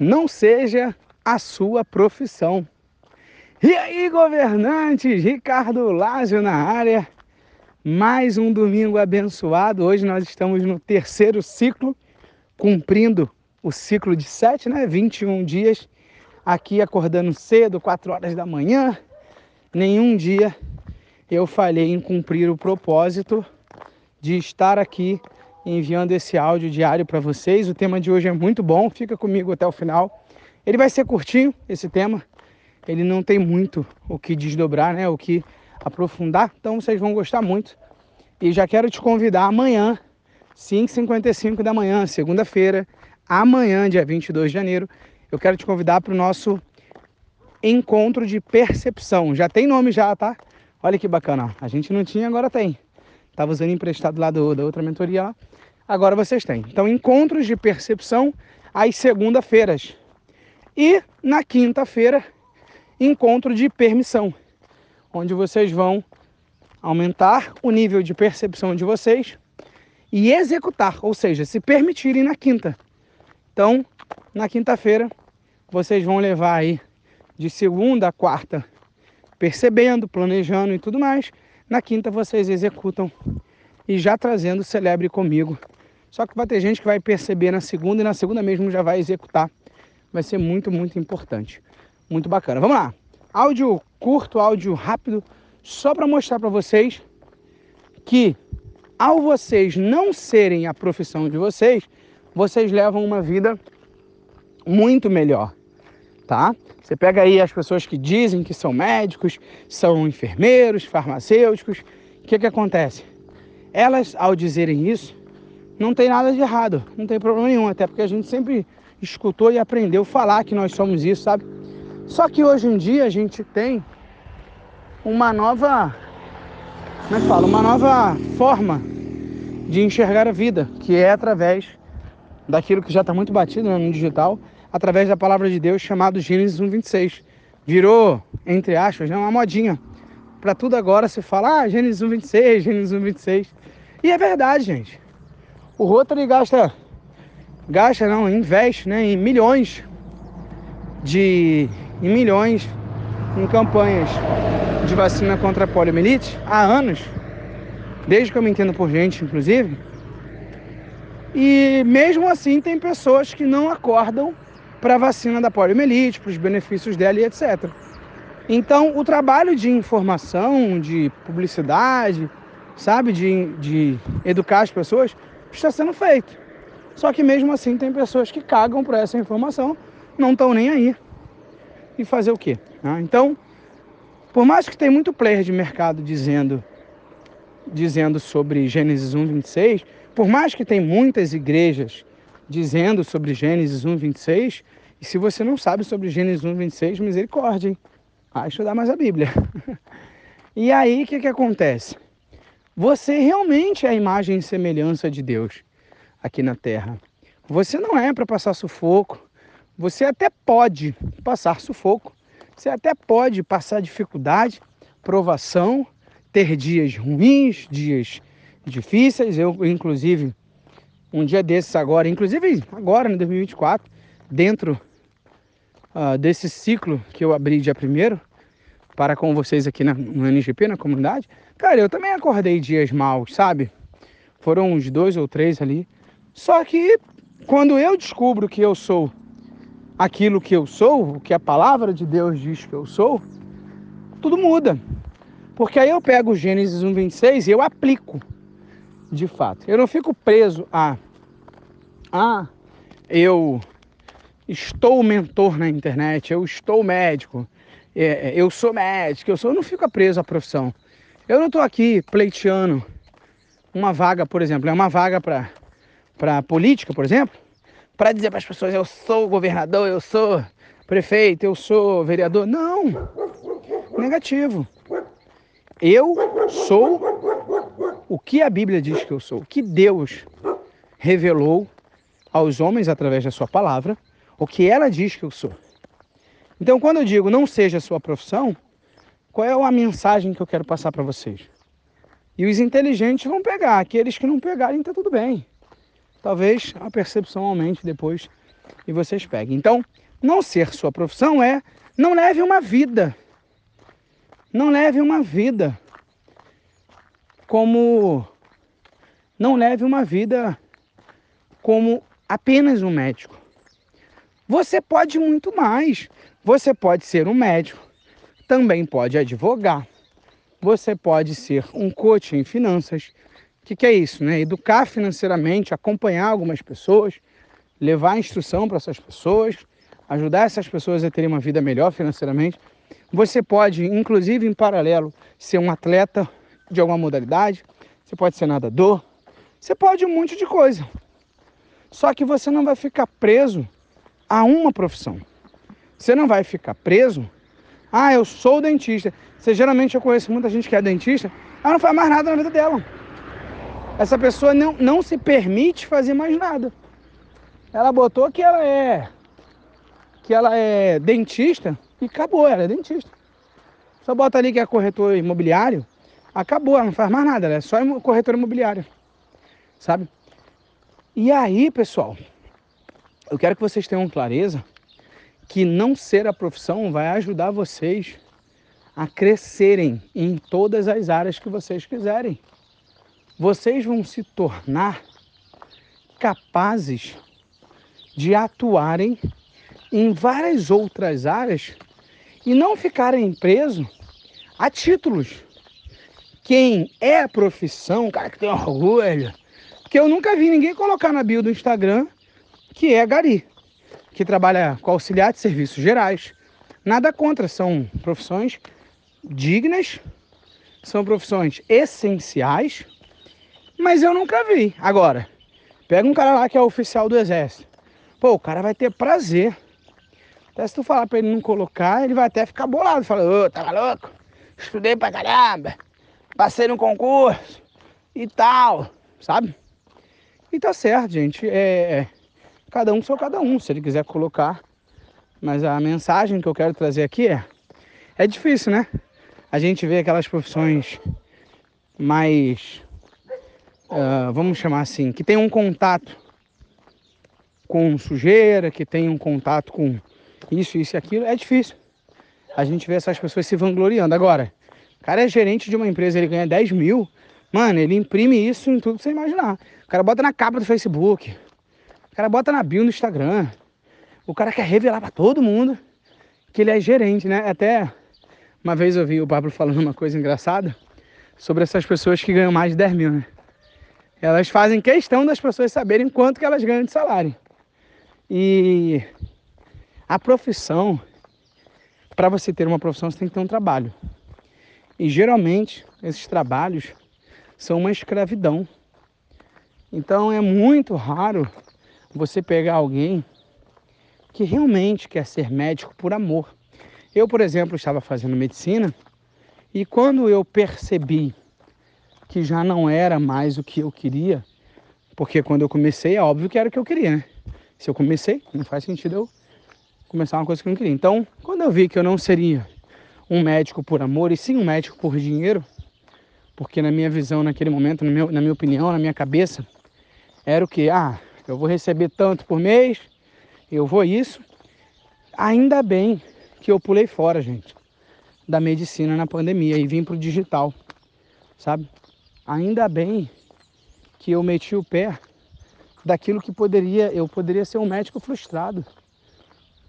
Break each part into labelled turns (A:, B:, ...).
A: não seja a sua profissão. E aí, governantes, Ricardo Lázio na área. Mais um domingo abençoado. Hoje nós estamos no terceiro ciclo, cumprindo o ciclo de sete, né? 21 dias aqui acordando cedo, 4 horas da manhã. Nenhum dia eu falhei em cumprir o propósito de estar aqui enviando esse áudio diário para vocês. O tema de hoje é muito bom, fica comigo até o final. Ele vai ser curtinho, esse tema. Ele não tem muito o que desdobrar, né? O que aprofundar. Então vocês vão gostar muito. E já quero te convidar amanhã, 5h55 da manhã, segunda-feira, amanhã, dia 22 de janeiro, eu quero te convidar para o nosso encontro de percepção. Já tem nome já, tá? Olha que bacana. A gente não tinha, agora tem. Estava usando emprestado lá do, da outra mentoria lá. Agora vocês têm. Então, encontros de percepção às segunda-feiras. E na quinta-feira, encontro de permissão, onde vocês vão aumentar o nível de percepção de vocês e executar, ou seja, se permitirem na quinta. Então, na quinta-feira, vocês vão levar aí de segunda a quarta percebendo, planejando e tudo mais. Na quinta vocês executam e já trazendo celebre comigo. Só que vai ter gente que vai perceber na segunda e na segunda mesmo já vai executar. Vai ser muito, muito importante. Muito bacana. Vamos lá. Áudio curto, áudio rápido, só para mostrar para vocês que ao vocês não serem a profissão de vocês, vocês levam uma vida muito melhor, tá? Você pega aí as pessoas que dizem que são médicos, são enfermeiros, farmacêuticos, o que que acontece? Elas, ao dizerem isso, não tem nada de errado, não tem problema nenhum, até porque a gente sempre escutou e aprendeu falar que nós somos isso, sabe? Só que hoje em dia a gente tem uma nova, como é que fala? Uma nova forma de enxergar a vida, que é através daquilo que já está muito batido né, no digital, através da palavra de Deus chamado Gênesis 1:26. Virou, entre aspas, né, uma modinha. Para tudo agora se fala, ah, Gênesis 1:26, Gênesis 1:26. E é verdade, gente. O Rotary gasta gasta não, investe, né, em milhões de em milhões em campanhas de vacina contra a poliomielite há anos, desde que eu me entendo por gente, inclusive. E mesmo assim tem pessoas que não acordam para a vacina da poliomielite, para os benefícios dela e etc. Então, o trabalho de informação, de publicidade, sabe, de, de educar as pessoas, está sendo feito. Só que mesmo assim tem pessoas que cagam por essa informação, não estão nem aí. E fazer o quê? Né? Então, por mais que tenha muito player de mercado dizendo, dizendo sobre Gênesis 1, 26, por mais que tem muitas igrejas dizendo sobre Gênesis 1, 26, e se você não sabe sobre Gênesis 1, 26, misericórdia, hein? Vai estudar mais a Bíblia. e aí, o que, que acontece? Você realmente é a imagem e semelhança de Deus aqui na Terra. Você não é para passar sufoco. Você até pode passar sufoco. Você até pode passar dificuldade, provação, ter dias ruins, dias difíceis. Eu, inclusive, um dia desses agora, inclusive agora, em 2024, dentro uh, desse ciclo que eu abri dia primeiro para com vocês aqui na, no NGP, na comunidade, cara, eu também acordei dias maus, sabe? Foram uns dois ou três ali. Só que quando eu descubro que eu sou aquilo que eu sou, o que a palavra de Deus diz que eu sou, tudo muda. Porque aí eu pego Gênesis 1,26 e eu aplico de fato. Eu não fico preso a, ah, eu estou mentor na internet, eu estou médico, é, é, eu sou médico, eu sou, eu não fico preso à profissão. Eu não estou aqui pleiteando uma vaga, por exemplo, é uma vaga para política, por exemplo, para dizer para as pessoas eu sou governador, eu sou prefeito, eu sou vereador. Não, negativo. Eu sou o que a Bíblia diz que eu sou, o que Deus revelou aos homens através da sua palavra, o que ela diz que eu sou. Então, quando eu digo não seja a sua profissão, qual é a mensagem que eu quero passar para vocês? E os inteligentes vão pegar, aqueles que não pegarem, está tudo bem. Talvez a percepção aumente depois e vocês peguem. Então, não ser sua profissão é não leve uma vida. Não leve uma vida como não leve uma vida como apenas um médico. Você pode muito mais. Você pode ser um médico, também pode advogar. Você pode ser um coach em finanças. O que, que é isso, né? Educar financeiramente, acompanhar algumas pessoas, levar instrução para essas pessoas, ajudar essas pessoas a terem uma vida melhor financeiramente. Você pode, inclusive em paralelo, ser um atleta de alguma modalidade, você pode ser nadador, você pode um monte de coisa. Só que você não vai ficar preso a uma profissão. Você não vai ficar preso. Ah, eu sou dentista. Você geralmente eu conheço muita gente que é dentista, ela não faz mais nada na vida dela. Essa pessoa não, não se permite fazer mais nada. Ela botou que ela é que ela é dentista e acabou, ela é dentista. Só bota ali que é corretor imobiliário, acabou, ela não faz mais nada, ela é só corretor imobiliário. Sabe? E aí, pessoal, eu quero que vocês tenham clareza que não ser a profissão vai ajudar vocês a crescerem em todas as áreas que vocês quiserem. Vocês vão se tornar capazes de atuarem em várias outras áreas e não ficarem presos a títulos. Quem é a profissão, cara que tem orgulho, que eu nunca vi ninguém colocar na bio do Instagram que é gari, que trabalha com auxiliar de serviços gerais. Nada contra, são profissões dignas, são profissões essenciais, mas eu nunca vi. Agora, pega um cara lá que é oficial do exército. Pô, o cara vai ter prazer. Até se tu falar pra ele não colocar, ele vai até ficar bolado. Fala, ô, oh, tava louco? Estudei pra caramba, passei no concurso e tal, sabe? E tá certo, gente. É cada um só cada um, se ele quiser colocar. Mas a mensagem que eu quero trazer aqui é: é difícil, né? a gente vê aquelas profissões mais, uh, vamos chamar assim, que tem um contato com sujeira, que tem um contato com isso, isso e aquilo, é difícil. A gente vê essas pessoas se vangloriando. Agora, o cara é gerente de uma empresa, ele ganha 10 mil, mano, ele imprime isso em tudo que você imaginar. O cara bota na capa do Facebook, cara bota na bio no Instagram, o cara quer revelar para todo mundo que ele é gerente, né? Até uma vez eu vi o Pablo falando uma coisa engraçada sobre essas pessoas que ganham mais de 10 mil, né? Elas fazem questão das pessoas saberem quanto que elas ganham de salário. E a profissão, para você ter uma profissão, você tem que ter um trabalho. E geralmente esses trabalhos são uma escravidão. Então é muito raro você pegar alguém que realmente quer ser médico por amor. Eu, por exemplo, estava fazendo medicina e quando eu percebi que já não era mais o que eu queria, porque quando eu comecei é óbvio que era o que eu queria, né? Se eu comecei, não faz sentido eu começar uma coisa que eu não queria. Então, quando eu vi que eu não seria um médico por amor e sim um médico por dinheiro, porque na minha visão, naquele momento, na minha, na minha opinião, na minha cabeça, era o que? Ah, eu vou receber tanto por mês, eu vou isso. Ainda bem que eu pulei fora, gente, da medicina na pandemia e vim pro digital, sabe? Ainda bem que eu meti o pé daquilo que poderia, eu poderia ser um médico frustrado.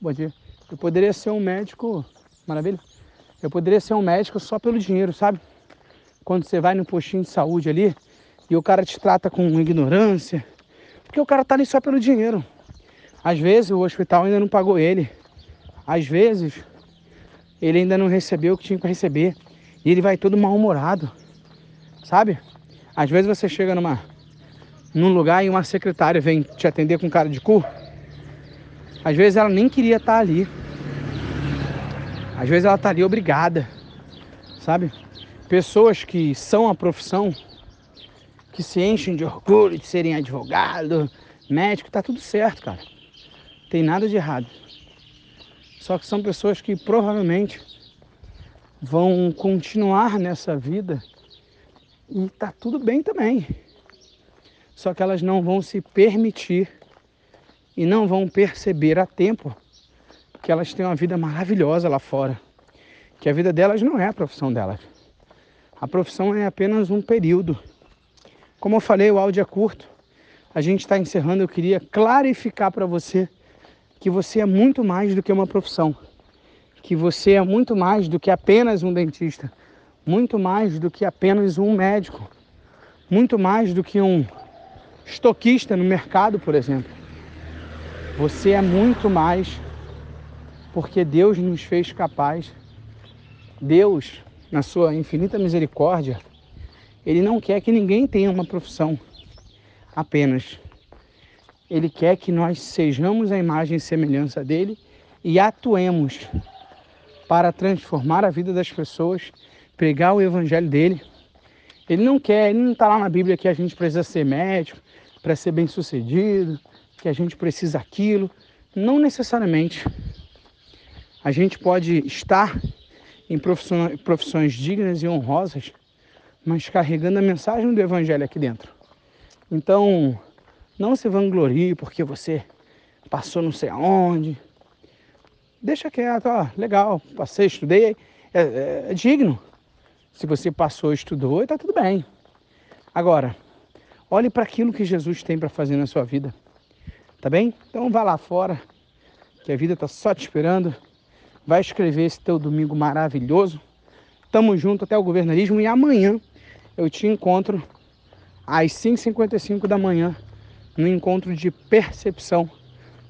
A: Bom dia. Eu poderia ser um médico, maravilha. Eu poderia ser um médico só pelo dinheiro, sabe? Quando você vai no postinho de saúde ali e o cara te trata com ignorância, porque o cara tá ali só pelo dinheiro. Às vezes o hospital ainda não pagou ele às vezes, ele ainda não recebeu o que tinha que receber. E ele vai todo mal-humorado. Sabe? Às vezes você chega numa, num lugar e uma secretária vem te atender com cara de cu. Às vezes ela nem queria estar ali. Às vezes ela está ali obrigada. Sabe? Pessoas que são a profissão, que se enchem de orgulho de serem advogado, médico, tá tudo certo, cara. Tem nada de errado. Só que são pessoas que provavelmente vão continuar nessa vida e tá tudo bem também. Só que elas não vão se permitir e não vão perceber a tempo que elas têm uma vida maravilhosa lá fora. Que a vida delas não é a profissão delas. A profissão é apenas um período. Como eu falei, o áudio é curto. A gente está encerrando. Eu queria clarificar para você que você é muito mais do que uma profissão. Que você é muito mais do que apenas um dentista. Muito mais do que apenas um médico. Muito mais do que um estoquista no mercado, por exemplo. Você é muito mais porque Deus nos fez capaz. Deus, na sua infinita misericórdia, ele não quer que ninguém tenha uma profissão apenas. Ele quer que nós sejamos a imagem e semelhança dele e atuemos para transformar a vida das pessoas, pregar o evangelho dele. Ele não quer, ele não está lá na Bíblia que a gente precisa ser médico para ser bem sucedido, que a gente precisa aquilo. Não necessariamente. A gente pode estar em profissões dignas e honrosas, mas carregando a mensagem do Evangelho aqui dentro. Então, não se vanglorie porque você passou não sei aonde. Deixa quieto, ó, legal, passei, estudei, é, é, é digno. Se você passou, estudou, está tudo bem. Agora, olhe para aquilo que Jesus tem para fazer na sua vida. Tá bem? Então vá lá fora, que a vida está só te esperando. Vai escrever esse teu domingo maravilhoso. Tamo junto até o governarismo e amanhã eu te encontro às 5h55 da manhã no encontro de percepção,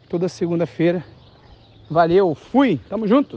A: toda segunda-feira. Valeu, fui, tamo junto!